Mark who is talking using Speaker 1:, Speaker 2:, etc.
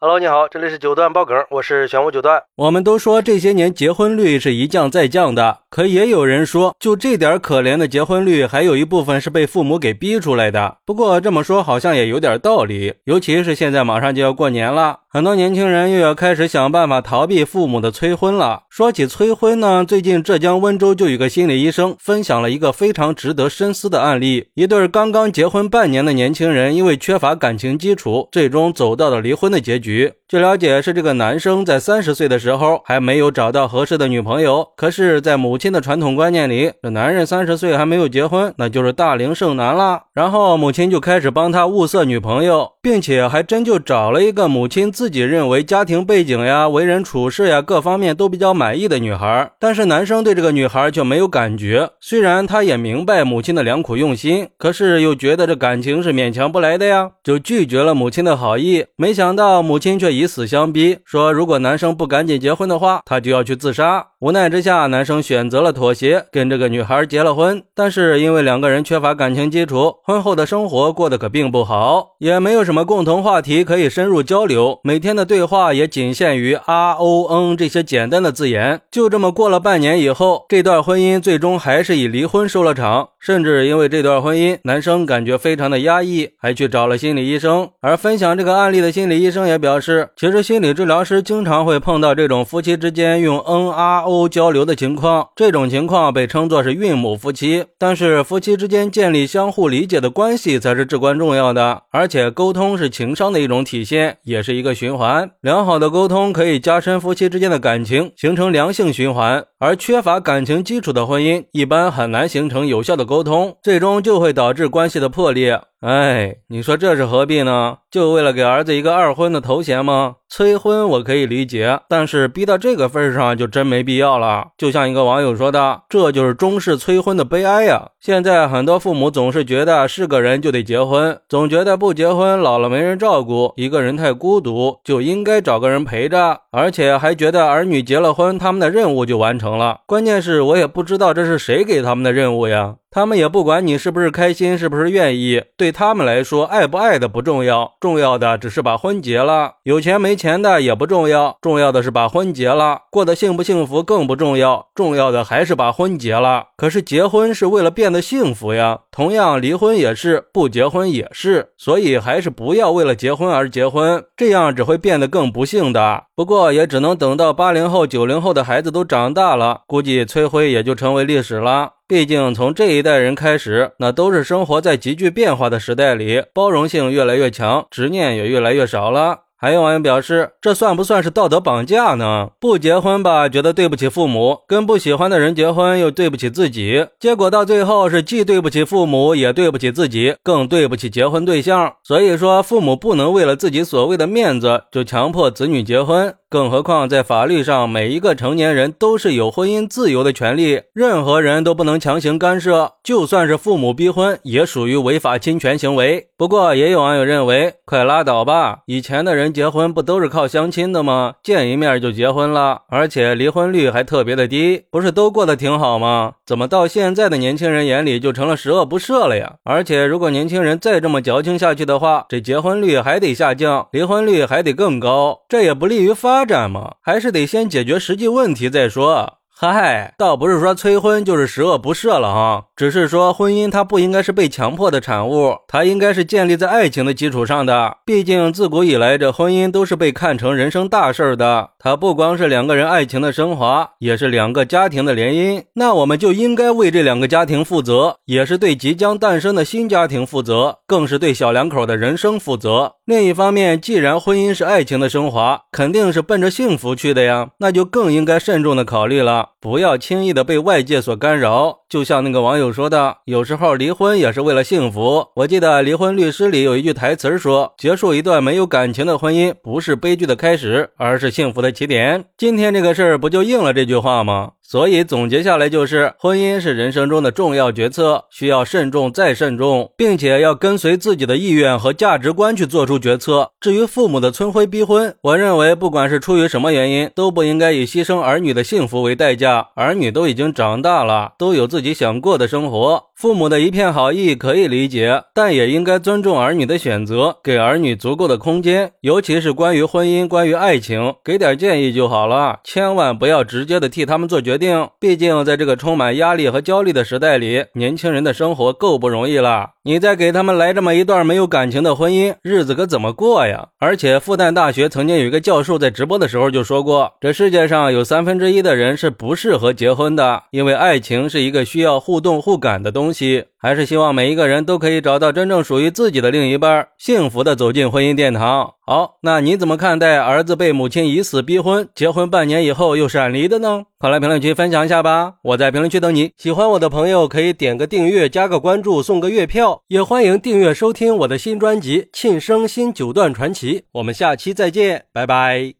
Speaker 1: Hello，你好，这里是九段爆梗，我是玄武九段。
Speaker 2: 我们都说这些年结婚率是一降再降的，可也有人说，就这点可怜的结婚率，还有一部分是被父母给逼出来的。不过这么说好像也有点道理，尤其是现在马上就要过年了，很多年轻人又要开始想办法逃避父母的催婚了。说起催婚呢，最近浙江温州就有个心理医生分享了一个非常值得深思的案例：一对刚刚结婚半年的年轻人，因为缺乏感情基础，最终走到了离婚的结局。据了解，是这个男生在三十岁的时候还没有找到合适的女朋友。可是，在母亲的传统观念里，这男人三十岁还没有结婚，那就是大龄剩男了。然后，母亲就开始帮他物色女朋友，并且还真就找了一个母亲自己认为家庭背景呀、为人处事呀各方面都比较满意的女孩。但是，男生对这个女孩却没有感觉。虽然他也明白母亲的良苦用心，可是又觉得这感情是勉强不来的呀，就拒绝了母亲的好意。没想到母母亲却以死相逼，说如果男生不赶紧结婚的话，他就要去自杀。无奈之下，男生选择了妥协，跟这个女孩结了婚。但是因为两个人缺乏感情基础，婚后的生活过得可并不好，也没有什么共同话题可以深入交流，每天的对话也仅限于啊、哦、嗯这些简单的字眼。就这么过了半年以后，这段婚姻最终还是以离婚收了场。甚至因为这段婚姻，男生感觉非常的压抑，还去找了心理医生。而分享这个案例的心理医生也表表示，其实心理治疗师经常会碰到这种夫妻之间用 NRO 交流的情况，这种情况被称作是孕母夫妻。但是夫妻之间建立相互理解的关系才是至关重要的，而且沟通是情商的一种体现，也是一个循环。良好的沟通可以加深夫妻之间的感情，形成良性循环。而缺乏感情基础的婚姻，一般很难形成有效的沟通，最终就会导致关系的破裂。哎，你说这是何必呢？就为了给儿子一个二婚的头衔吗？催婚我可以理解，但是逼到这个份上就真没必要了。就像一个网友说的，这就是中式催婚的悲哀呀！现在很多父母总是觉得是个人就得结婚，总觉得不结婚老了没人照顾，一个人太孤独，就应该找个人陪着，而且还觉得儿女结了婚，他们的任务就完成了。关键是我也不知道这是谁给他们的任务呀。他们也不管你是不是开心，是不是愿意，对他们来说，爱不爱的不重要，重要的只是把婚结了。有钱没钱的也不重要，重要的是把婚结了。过得幸不幸福更不重要，重要的还是把婚结了。可是结婚是为了变得幸福呀，同样离婚也是，不结婚也是。所以还是不要为了结婚而结婚，这样只会变得更不幸的。不过也只能等到八零后、九零后的孩子都长大了，估计催婚也就成为历史了。毕竟，从这一代人开始，那都是生活在急剧变化的时代里，包容性越来越强，执念也越来越少了。还有网友表示，这算不算是道德绑架呢？不结婚吧，觉得对不起父母；跟不喜欢的人结婚，又对不起自己。结果到最后是既对不起父母，也对不起自己，更对不起结婚对象。所以说，父母不能为了自己所谓的面子，就强迫子女结婚。更何况，在法律上，每一个成年人都是有婚姻自由的权利，任何人都不能强行干涉。就算是父母逼婚，也属于违法侵权行为。不过，也有网友认为，快拉倒吧！以前的人结婚不都是靠相亲的吗？见一面就结婚了，而且离婚率还特别的低，不是都过得挺好吗？怎么到现在的年轻人眼里就成了十恶不赦了呀？而且，如果年轻人再这么矫情下去的话，这结婚率还得下降，离婚率还得更高，这也不利于发。发展嘛，还是得先解决实际问题再说。嗨，倒不是说催婚就是十恶不赦了哈，只是说婚姻它不应该是被强迫的产物，它应该是建立在爱情的基础上的。毕竟自古以来，这婚姻都是被看成人生大事的，它不光是两个人爱情的升华，也是两个家庭的联姻。那我们就应该为这两个家庭负责，也是对即将诞生的新家庭负责，更是对小两口的人生负责。另一方面，既然婚姻是爱情的升华，肯定是奔着幸福去的呀，那就更应该慎重的考虑了。不要轻易的被外界所干扰，就像那个网友说的，有时候离婚也是为了幸福。我记得《离婚律师》里有一句台词说：“结束一段没有感情的婚姻，不是悲剧的开始，而是幸福的起点。”今天这个事儿不就应了这句话吗？所以总结下来就是，婚姻是人生中的重要决策，需要慎重再慎重，并且要跟随自己的意愿和价值观去做出决策。至于父母的催婚逼婚，我认为不管是出于什么原因，都不应该以牺牲儿女的幸福为代价。儿女都已经长大了，都有自自己想过的生活。父母的一片好意可以理解，但也应该尊重儿女的选择，给儿女足够的空间。尤其是关于婚姻、关于爱情，给点建议就好了，千万不要直接的替他们做决定。毕竟在这个充满压力和焦虑的时代里，年轻人的生活够不容易了。你再给他们来这么一段没有感情的婚姻，日子可怎么过呀？而且复旦大学曾经有一个教授在直播的时候就说过，这世界上有三分之一的人是不适合结婚的，因为爱情是一个需要互动互感的东西。还是希望每一个人都可以找到真正属于自己的另一半，幸福的走进婚姻殿堂。好，那你怎么看待儿子被母亲以死逼婚，结婚半年以后又闪离的呢？快来评论区分享一下吧！我在评论区等你。
Speaker 1: 喜欢我的朋友可以点个订阅，加个关注，送个月票，也欢迎订阅收听我的新专辑《庆生新九段传奇》。我们下期再见，拜拜。